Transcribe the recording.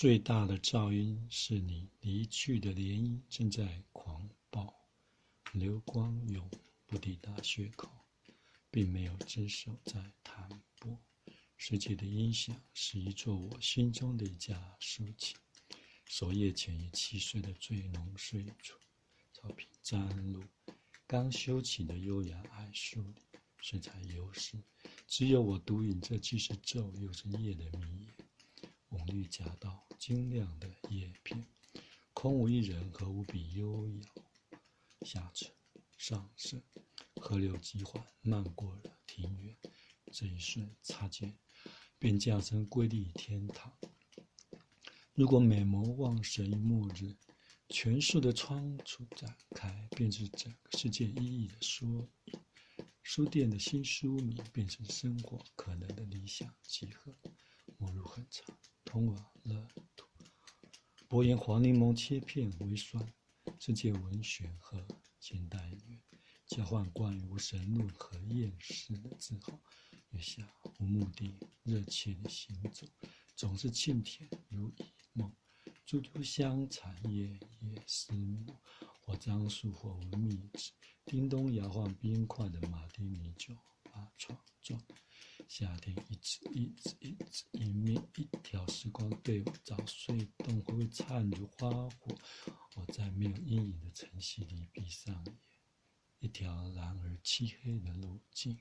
最大的噪音是你离去的涟漪正在狂暴，流光永不抵达血口，并没有只手在弹拨。世界的音响是一座我心中的一架竖琴，守夜前于七岁的最浓睡处，草坪沾露，刚修起的优雅矮树里，水彩游丝，只有我独饮这既是昼又是夜的迷。红绿夹道，晶亮的叶片，空无一人和无比悠扬。下沉，上升，河流急缓，漫过了庭院。这一瞬，擦肩，便驾成瑰丽天堂。如果美眸望神于末日，全数的窗处展开，便是整个世界意义的缩。书店的新书名，便是生活可能的理想集合。末路很长。通往乐土。薄盐黄柠檬切片为酸，世界文学和现代音乐交换关于无神论和厌世的自豪。月下无目的热切的行走，总是沁甜如一梦。株株香残夜夜思慕，或樟树或无蜜纸。叮咚摇晃冰块的马丁尼酒把床撞。夏天一直一直一直光对照隧洞，会不会灿如花火，我在没有阴影的晨曦里闭上眼，一条蓝而漆黑的路径。